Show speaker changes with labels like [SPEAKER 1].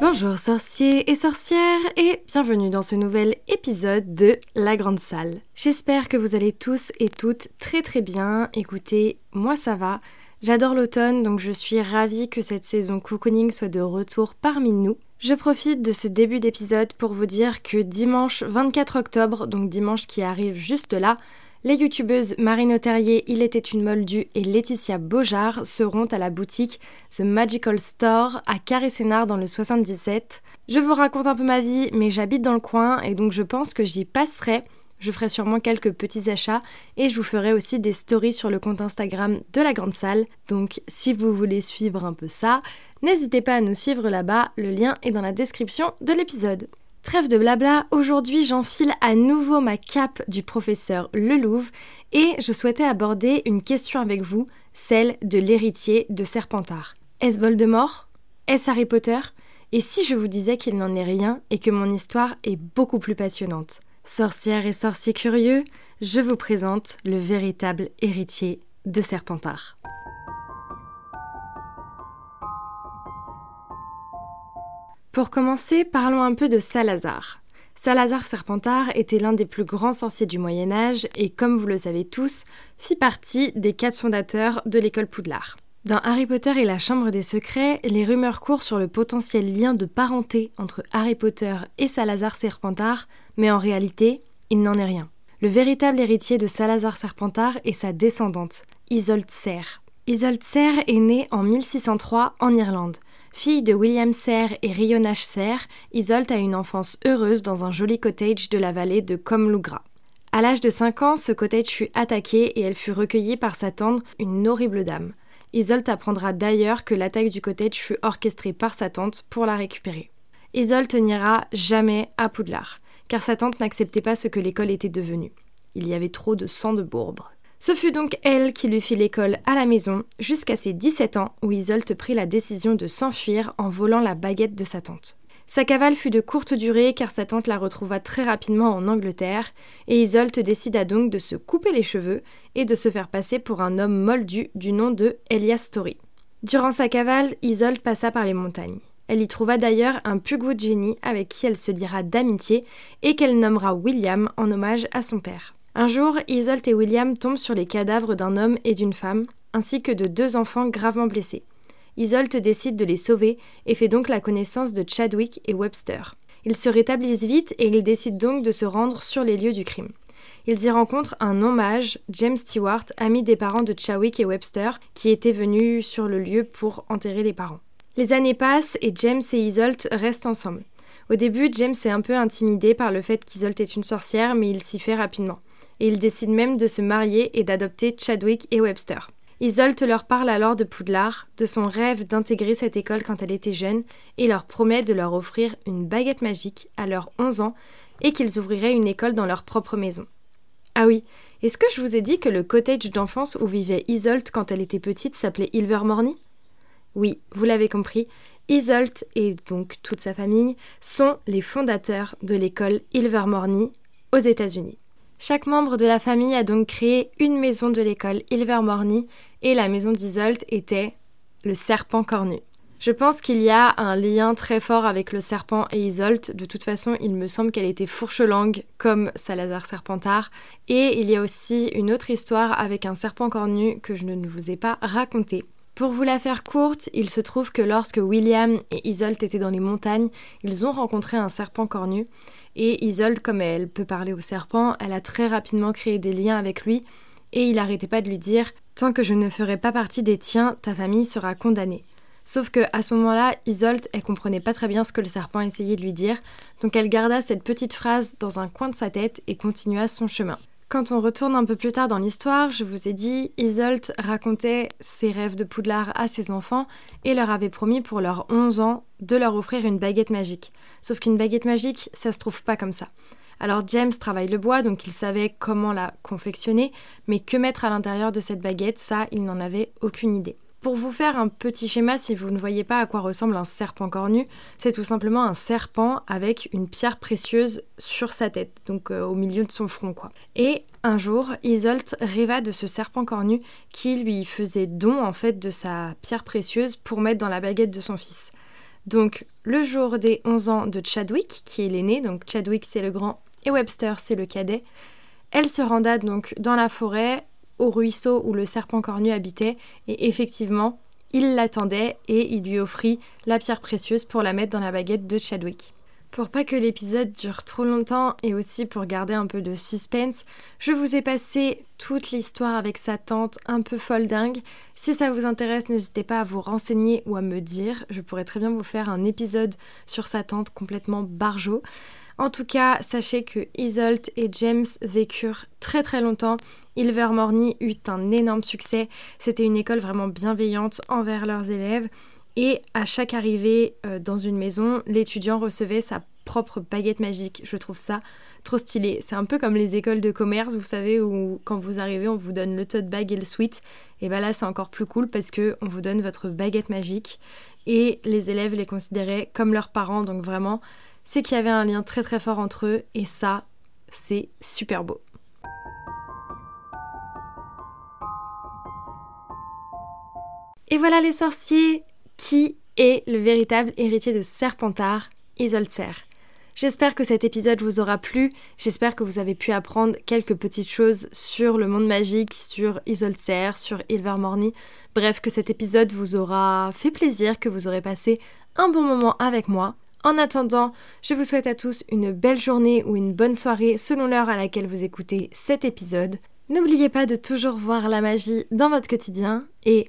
[SPEAKER 1] Bonjour sorciers et sorcières et bienvenue dans ce nouvel épisode de La Grande Salle. J'espère que vous allez tous et toutes très très bien. Écoutez, moi ça va. J'adore l'automne donc je suis ravie que cette saison cocooning soit de retour parmi nous. Je profite de ce début d'épisode pour vous dire que dimanche 24 octobre, donc dimanche qui arrive juste là, les youtubeuses Marine Terrier, Il était une moldue et Laetitia Beaujard seront à la boutique The Magical Store à Carré-Sénard dans le 77. Je vous raconte un peu ma vie, mais j'habite dans le coin et donc je pense que j'y passerai. Je ferai sûrement quelques petits achats et je vous ferai aussi des stories sur le compte Instagram de la Grande Salle. Donc si vous voulez suivre un peu ça, n'hésitez pas à nous suivre là-bas, le lien est dans la description de l'épisode. Trêve de blabla, aujourd'hui j'enfile à nouveau ma cape du professeur Lelouve et je souhaitais aborder une question avec vous, celle de l'héritier de Serpentard. Est-ce Voldemort? Est-ce Harry Potter? Et si je vous disais qu'il n'en est rien et que mon histoire est beaucoup plus passionnante? Sorcières et sorciers curieux, je vous présente le véritable héritier de Serpentard. Pour commencer, parlons un peu de Salazar. Salazar Serpentard était l'un des plus grands sorciers du Moyen Âge et, comme vous le savez tous, fit partie des quatre fondateurs de l'école Poudlard. Dans Harry Potter et la Chambre des Secrets, les rumeurs courent sur le potentiel lien de parenté entre Harry Potter et Salazar Serpentard, mais en réalité, il n'en est rien. Le véritable héritier de Salazar Serpentard est sa descendante, Isolde Serre. Isolde Serre est née en 1603 en Irlande. Fille de William Serre et Rionach Serre, Isolde a une enfance heureuse dans un joli cottage de la vallée de Comlougra. À l'âge de 5 ans, ce cottage fut attaqué et elle fut recueillie par sa tante, une horrible dame. Isolde apprendra d'ailleurs que l'attaque du cottage fut orchestrée par sa tante pour la récupérer. Isolde n'ira jamais à Poudlard, car sa tante n'acceptait pas ce que l'école était devenue. Il y avait trop de sang de bourbre. Ce fut donc elle qui lui fit l'école à la maison jusqu'à ses 17 ans où Isolde prit la décision de s'enfuir en volant la baguette de sa tante. Sa cavale fut de courte durée car sa tante la retrouva très rapidement en Angleterre et Isolde décida donc de se couper les cheveux et de se faire passer pour un homme moldu du nom de Elias Story. Durant sa cavale, Isolde passa par les montagnes. Elle y trouva d'ailleurs un Pugwood génie avec qui elle se liera d'amitié et qu'elle nommera William en hommage à son père. Un jour, Isolde et William tombent sur les cadavres d'un homme et d'une femme, ainsi que de deux enfants gravement blessés. Isolde décide de les sauver et fait donc la connaissance de Chadwick et Webster. Ils se rétablissent vite et ils décident donc de se rendre sur les lieux du crime. Ils y rencontrent un hommage, James Stewart, ami des parents de Chadwick et Webster, qui étaient venus sur le lieu pour enterrer les parents. Les années passent et James et Isolde restent ensemble. Au début, James est un peu intimidé par le fait qu'Isolde est une sorcière, mais il s'y fait rapidement et ils décident même de se marier et d'adopter Chadwick et Webster. Isolde leur parle alors de Poudlard, de son rêve d'intégrer cette école quand elle était jeune, et leur promet de leur offrir une baguette magique à leurs 11 ans et qu'ils ouvriraient une école dans leur propre maison. Ah oui, est-ce que je vous ai dit que le cottage d'enfance où vivait Isolde quand elle était petite s'appelait Ilvermorny? Oui, vous l'avez compris, Isolde et donc toute sa famille sont les fondateurs de l'école Ilvermorny aux États-Unis. Chaque membre de la famille a donc créé une maison de l'école Ilvermorny et la maison d'Isolde était le serpent cornu. Je pense qu'il y a un lien très fort avec le serpent et Isolde. De toute façon, il me semble qu'elle était fourche-langue comme Salazar Serpentard. Et il y a aussi une autre histoire avec un serpent cornu que je ne vous ai pas racontée. Pour vous la faire courte, il se trouve que lorsque William et Isolde étaient dans les montagnes, ils ont rencontré un serpent cornu et Isolde, comme elle peut parler au serpent, elle a très rapidement créé des liens avec lui et il n'arrêtait pas de lui dire Tant que je ne ferai pas partie des tiens, ta famille sera condamnée. Sauf que à ce moment-là, Isolde, elle comprenait pas très bien ce que le serpent essayait de lui dire, donc elle garda cette petite phrase dans un coin de sa tête et continua son chemin. Quand on retourne un peu plus tard dans l'histoire, je vous ai dit, Isolde racontait ses rêves de Poudlard à ses enfants et leur avait promis pour leurs 11 ans de leur offrir une baguette magique. Sauf qu'une baguette magique, ça se trouve pas comme ça. Alors James travaille le bois, donc il savait comment la confectionner, mais que mettre à l'intérieur de cette baguette, ça, il n'en avait aucune idée. Pour vous faire un petit schéma, si vous ne voyez pas à quoi ressemble un serpent cornu, c'est tout simplement un serpent avec une pierre précieuse sur sa tête, donc euh, au milieu de son front quoi. Et un jour, Isolt rêva de ce serpent cornu qui lui faisait don en fait de sa pierre précieuse pour mettre dans la baguette de son fils. Donc le jour des 11 ans de Chadwick, qui est l'aîné, donc Chadwick c'est le grand et Webster c'est le cadet, elle se renda donc dans la forêt au ruisseau où le serpent cornu habitait, et effectivement, il l'attendait et il lui offrit la pierre précieuse pour la mettre dans la baguette de Chadwick. Pour pas que l'épisode dure trop longtemps et aussi pour garder un peu de suspense, je vous ai passé toute l'histoire avec sa tante un peu folle dingue. Si ça vous intéresse, n'hésitez pas à vous renseigner ou à me dire. Je pourrais très bien vous faire un épisode sur sa tante complètement barjo. En tout cas, sachez que Isolt et James vécurent très très longtemps. Ilvermorny eut un énorme succès. C'était une école vraiment bienveillante envers leurs élèves. Et à chaque arrivée euh, dans une maison, l'étudiant recevait sa propre baguette magique. Je trouve ça trop stylé. C'est un peu comme les écoles de commerce, vous savez, où quand vous arrivez, on vous donne le tote bag et le sweat. Et bien là, c'est encore plus cool parce que on vous donne votre baguette magique et les élèves les considéraient comme leurs parents. Donc vraiment, c'est qu'il y avait un lien très très fort entre eux et ça, c'est super beau. Et voilà les sorciers, qui est le véritable héritier de Serpentard, Isolcer. J'espère que cet épisode vous aura plu, j'espère que vous avez pu apprendre quelques petites choses sur le monde magique, sur Isolcer, sur Ilvermorny, bref que cet épisode vous aura fait plaisir, que vous aurez passé un bon moment avec moi. En attendant, je vous souhaite à tous une belle journée ou une bonne soirée selon l'heure à laquelle vous écoutez cet épisode. N'oubliez pas de toujours voir la magie dans votre quotidien et